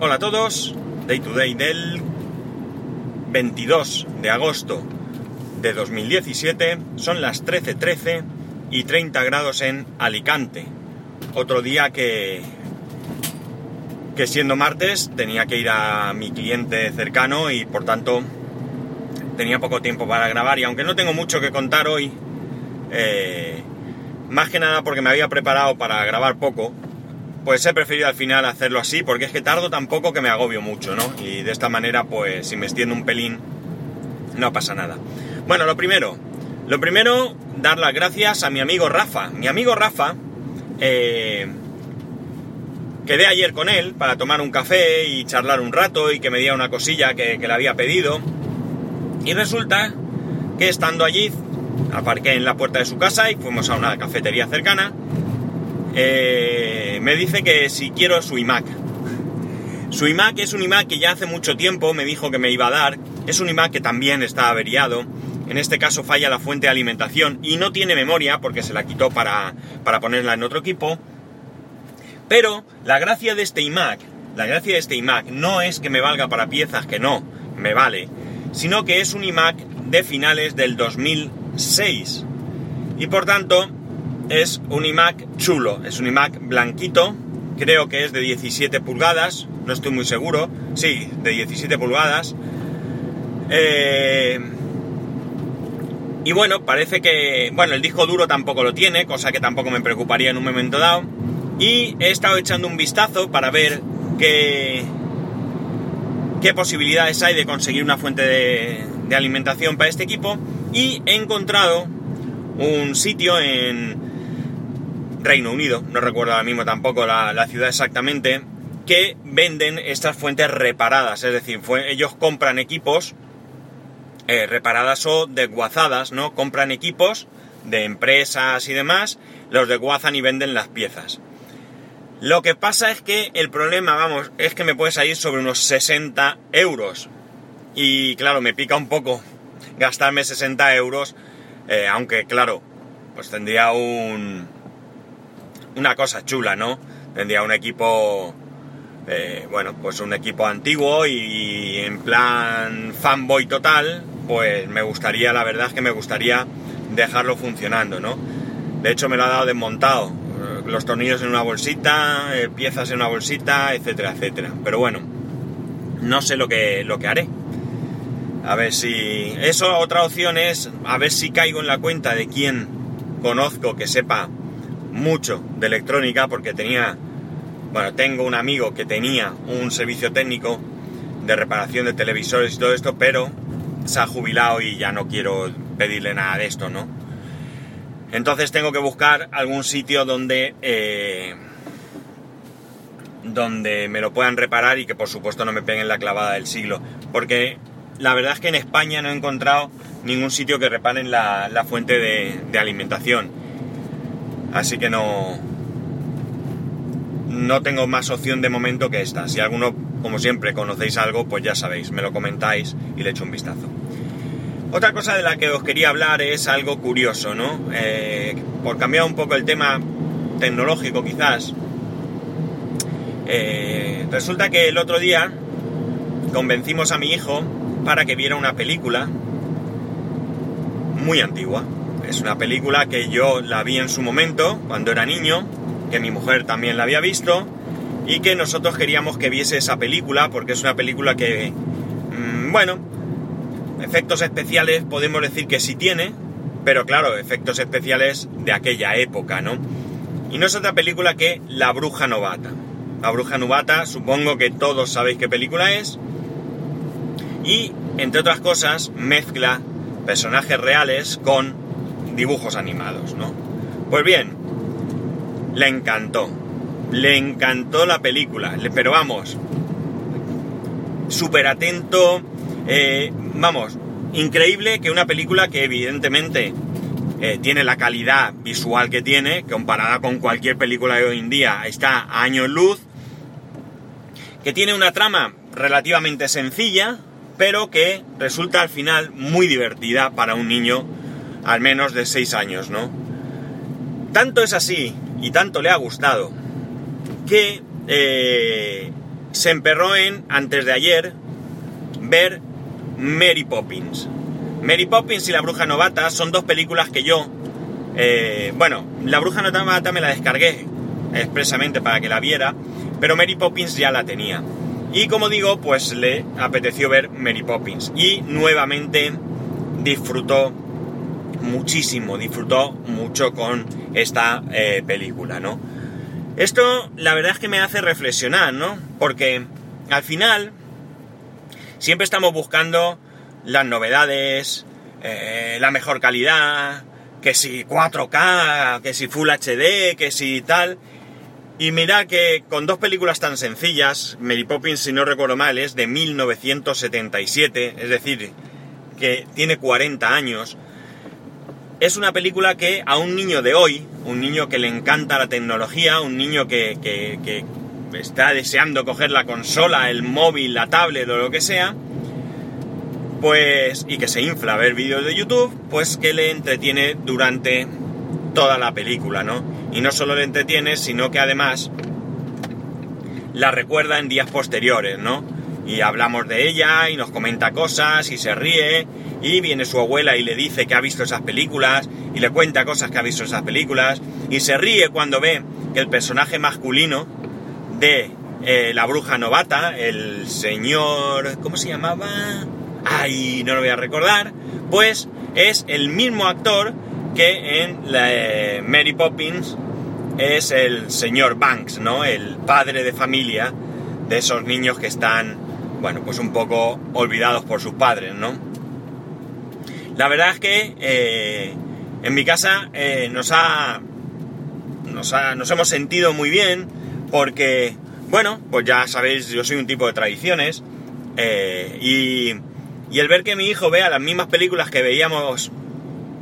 Hola a todos, Day to Day del 22 de agosto de 2017, son las 13.13 y 30 grados en Alicante. Otro día que, que siendo martes tenía que ir a mi cliente cercano y por tanto tenía poco tiempo para grabar. Y aunque no tengo mucho que contar hoy, eh, más que nada porque me había preparado para grabar poco, pues he preferido al final hacerlo así, porque es que tardo tampoco que me agobio mucho, ¿no? Y de esta manera, pues si me extiendo un pelín, no pasa nada. Bueno, lo primero, lo primero, dar las gracias a mi amigo Rafa. Mi amigo Rafa, eh, quedé ayer con él para tomar un café y charlar un rato y que me diera una cosilla que, que le había pedido. Y resulta que estando allí, aparqué en la puerta de su casa y fuimos a una cafetería cercana eh, me dice que si quiero su iMac. Su iMac es un iMac que ya hace mucho tiempo me dijo que me iba a dar. Es un iMac que también está averiado. En este caso falla la fuente de alimentación y no tiene memoria porque se la quitó para, para ponerla en otro equipo. Pero la gracia de este iMac, la gracia de este iMac no es que me valga para piezas, que no, me vale, sino que es un iMac de finales del 2006. Y por tanto, es un iMac chulo, es un iMac blanquito, creo que es de 17 pulgadas, no estoy muy seguro, sí, de 17 pulgadas. Eh, y bueno, parece que, bueno, el disco duro tampoco lo tiene, cosa que tampoco me preocuparía en un momento dado. Y he estado echando un vistazo para ver qué, qué posibilidades hay de conseguir una fuente de, de alimentación para este equipo. Y he encontrado un sitio en, Reino Unido, no recuerdo ahora mismo tampoco la, ciudad exactamente, que venden estas fuentes reparadas, es decir, ellos compran equipos eh, reparadas o desguazadas, ¿no? Compran equipos de empresas y demás, los desguazan y venden las piezas. Lo que pasa es que el problema, vamos, es que me puede salir sobre unos 60 euros. Y claro, me pica un poco gastarme 60 euros, eh, aunque claro, pues tendría un, una cosa chula, ¿no? Tendría un equipo, eh, bueno, pues un equipo antiguo y, en plan fanboy total, pues me gustaría, la verdad es que me gustaría dejarlo funcionando, ¿no? De hecho me lo ha dado desmontado, eh, los tornillos en una bolsita, eh, piezas en una bolsita, etcétera, etcétera. Pero bueno, no sé lo que, lo que haré. A ver si... Eso, otra opción es a ver si caigo en la cuenta de quién conozco que sepa mucho de electrónica porque tenía, bueno, tengo un amigo que tenía un servicio técnico de reparación de televisores y todo esto, pero se ha jubilado y ya no quiero pedirle nada de esto, ¿no? Entonces tengo que buscar algún sitio donde eh, donde me lo puedan reparar y que por supuesto no me peguen la clavada del siglo, porque la verdad es que en España no he encontrado ningún sitio que reparen la, fuente de alimentación Así que no. No tengo más opción de momento que esta. Si alguno, como siempre, conocéis algo, pues ya sabéis, me lo comentáis y le echo un vistazo. Otra cosa de la que os quería hablar es algo curioso, ¿no? Eh, por cambiar un poco el tema tecnológico quizás. Eh, resulta que el otro día convencimos a mi hijo para que viera una película muy antigua, es una película que yo la vi en su momento, cuando era niño, que mi mujer también la había visto, y que nosotros queríamos que viese esa película, porque es una película que, mm, bueno, efectos especiales podemos decir que sí tiene, pero claro, efectos especiales de aquella época, ¿no? Y no es otra película que La Bruja Novata. La Bruja Novata, supongo que todos sabéis qué película es. Y, entre otras cosas, mezcla personajes reales con dibujos animados, ¿no? Pues bien, le encantó. Le encantó la película, pero vamos, súper atento, eh, vamos, increíble que una película que evidentemente eh, tiene la calidad visual que tiene, comparada con cualquier película de hoy en día, está a años luz, que tiene una trama relativamente sencilla, pero que resulta al final muy divertida para un niño al menos de 6 años, ¿no? Tanto es así y tanto le ha gustado que eh, se emperró en, antes de ayer, ver Mary Poppins. Mary Poppins y La Bruja Novata son dos películas que yo, eh, bueno, La Bruja Novata me la descargué expresamente para que la viera, pero Mary Poppins ya la tenía. Y como digo, pues le apeteció ver Mary Poppins. Y nuevamente disfrutó muchísimo, disfrutó mucho con esta eh, película, ¿no? Esto la verdad es que me hace reflexionar, ¿no? Porque al final siempre estamos buscando las novedades, eh, la mejor calidad, que si 4K, que si Full HD, que si tal. Y mira que con dos películas tan sencillas, Mary Poppins, si no recuerdo mal, es de 1977, es decir, que tiene 40 años. Es una película que a un niño de hoy, un niño que le encanta la tecnología, un niño que, que está deseando coger la consola, el móvil, la tablet o lo que sea, pues, y que se infla a ver vídeos de YouTube, pues que le entretiene durante toda la película, ¿no? Y no solo le entretiene, sino que además la recuerda en días posteriores, ¿no? Y hablamos de ella y nos comenta cosas y se ríe y viene su abuela y le dice que ha visto esas películas y le cuenta cosas que ha visto esas películas y se ríe cuando ve que el personaje masculino de eh, la bruja novata, el señor... ¿cómo se llamaba? Ay, no lo voy a recordar, pues es el mismo actor que en la, eh, Mary Poppins es el señor Banks, ¿no? El padre de familia de esos niños que están, bueno, pues un poco olvidados por sus padres, ¿no? La verdad es que eh, en mi casa eh, nos, ha, nos, ha, nos hemos sentido muy bien porque, bueno, pues ya sabéis, yo soy un tipo de tradiciones y y el ver que mi hijo vea las mismas películas que veíamos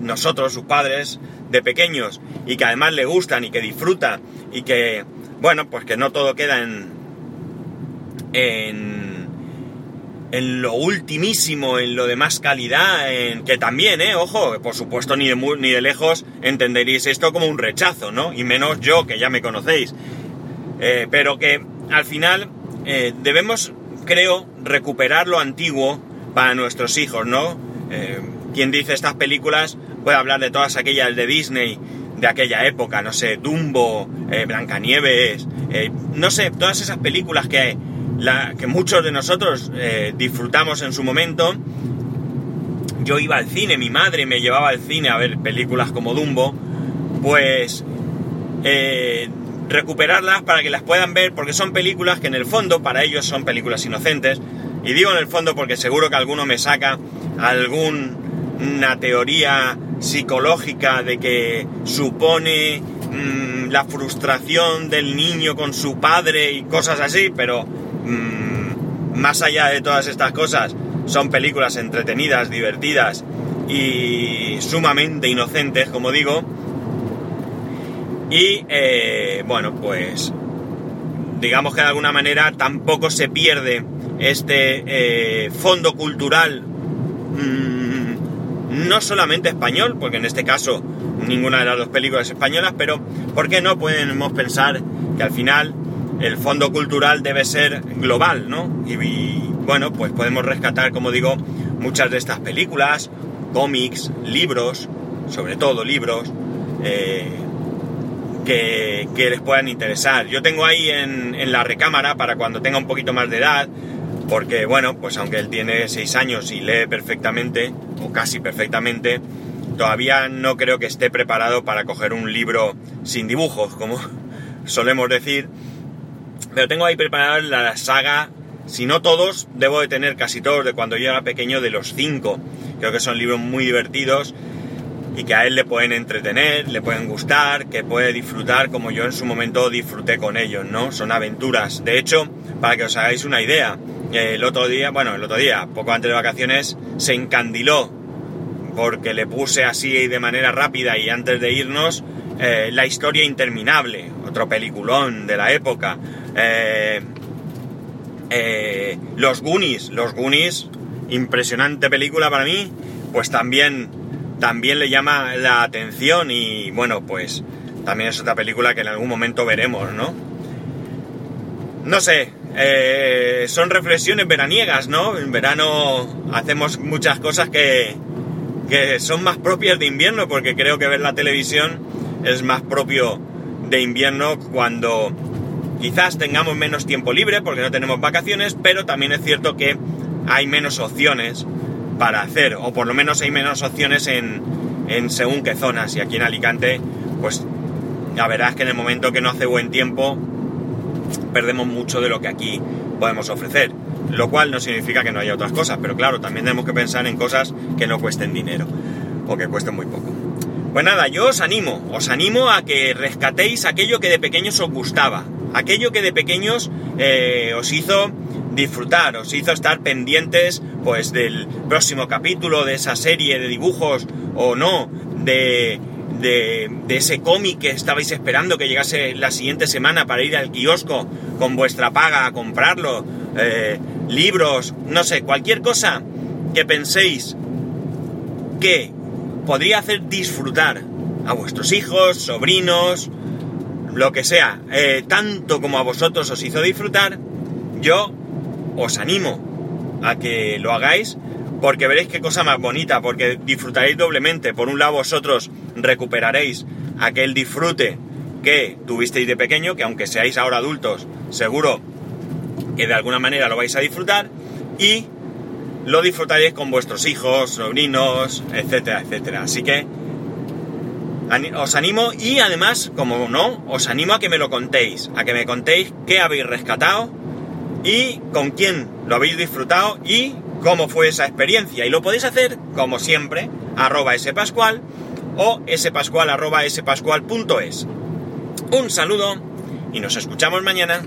nosotros, sus padres, de pequeños, y que además le gustan y que disfruta, y que, bueno, pues que no todo queda en. en. En lo ultimísimo, en lo de más calidad, en que también, eh, ojo, por supuesto, ni de, ni de lejos entenderéis esto como un rechazo, ¿no? Y menos yo, que ya me conocéis. Eh, pero que al final eh, debemos, creo, recuperar lo antiguo para nuestros hijos, ¿no? Quien dice estas películas puede hablar de todas aquellas de Disney de aquella época, no sé, Dumbo, Blancanieves, no sé, todas esas películas que, que muchos de nosotros disfrutamos en su momento. Yo iba al cine, mi madre me llevaba al cine a ver películas como Dumbo, pues recuperarlas para que las puedan ver, porque son películas que en el fondo para ellos son películas inocentes, y digo en el fondo porque seguro que alguno me saca alguna teoría psicológica de que supone mm, la frustración del niño con su padre y cosas así, pero mm, más allá de todas estas cosas, son películas entretenidas, divertidas y sumamente inocentes, como digo. Y eh, bueno, pues digamos que de alguna manera tampoco se pierde este eh, fondo cultural mm, no solamente español, porque en este caso ninguna de las dos películas españolas, pero ¿por qué no podemos pensar que al final el fondo cultural debe ser global, ¿no? Y, bueno, pues podemos rescatar, como digo, muchas de estas películas, cómics, libros, sobre todo libros, eh, que, les puedan interesar. Yo tengo ahí en, la recámara para cuando tenga un poquito más de edad, porque bueno, pues aunque él tiene 6 años y lee perfectamente, o casi perfectamente, todavía no creo que esté preparado para coger un libro sin dibujos, como solemos decir. Pero tengo ahí preparada la saga, si no todos, debo de tener casi todos de cuando yo era pequeño, de los 5. Creo que son libros muy divertidos y que a él le pueden entretener, le pueden gustar, que puede disfrutar como yo en su momento disfruté con ellos, ¿no? Son aventuras. De hecho, para que os hagáis una idea, el otro día, bueno, el otro día, poco antes de vacaciones, se encandiló porque le puse así de manera rápida y antes de irnos eh, La historia interminable, otro peliculón de la época. Eh, eh, los Goonies, los Goonies, impresionante película para mí, pues también, también le llama la atención y bueno, pues también es otra película que en algún momento veremos, ¿no? No sé, eh, son reflexiones veraniegas, ¿no? En verano hacemos muchas cosas que, que son más propias de invierno, porque creo que ver la televisión es más propio de invierno cuando quizás tengamos menos tiempo libre porque no tenemos vacaciones, pero también es cierto que hay menos opciones para hacer, o por lo menos hay menos opciones en, en según qué zonas. Y aquí en Alicante, pues la verdad es que en el momento que no hace buen tiempo, perdemos mucho de lo que aquí podemos ofrecer. Lo cual no significa que no haya otras cosas, pero claro, también tenemos que pensar en cosas que no cuesten dinero, o que cuesten muy poco. Pues nada, yo os animo, os animo a que rescatéis aquello que de pequeños os gustaba, aquello que de pequeños eh, os hizo disfrutar, os hizo estar pendientes pues del próximo capítulo de esa serie de dibujos o no, de, de, ese cómic que estabais esperando que llegase la siguiente semana para ir al kiosco con vuestra paga a comprarlo, eh, libros, no sé, cualquier cosa que penséis que podría hacer disfrutar a vuestros hijos, sobrinos, lo que sea, eh, tanto como a vosotros os hizo disfrutar, yo os animo a que lo hagáis porque veréis qué cosa más bonita, porque disfrutaréis doblemente. Por un lado vosotros recuperaréis aquel disfrute que tuvisteis de pequeño, que aunque seáis ahora adultos, seguro que de alguna manera lo vais a disfrutar, y lo disfrutaréis con vuestros hijos, sobrinos, etcétera, etcétera. Así que os animo y además, como no, os animo a que me lo contéis, a que me contéis qué habéis rescatado y con quién lo habéis disfrutado y cómo fue esa experiencia. Y lo podéis hacer, como siempre, arroba spascual o spascual arroba spascual.es. Un saludo y nos escuchamos mañana.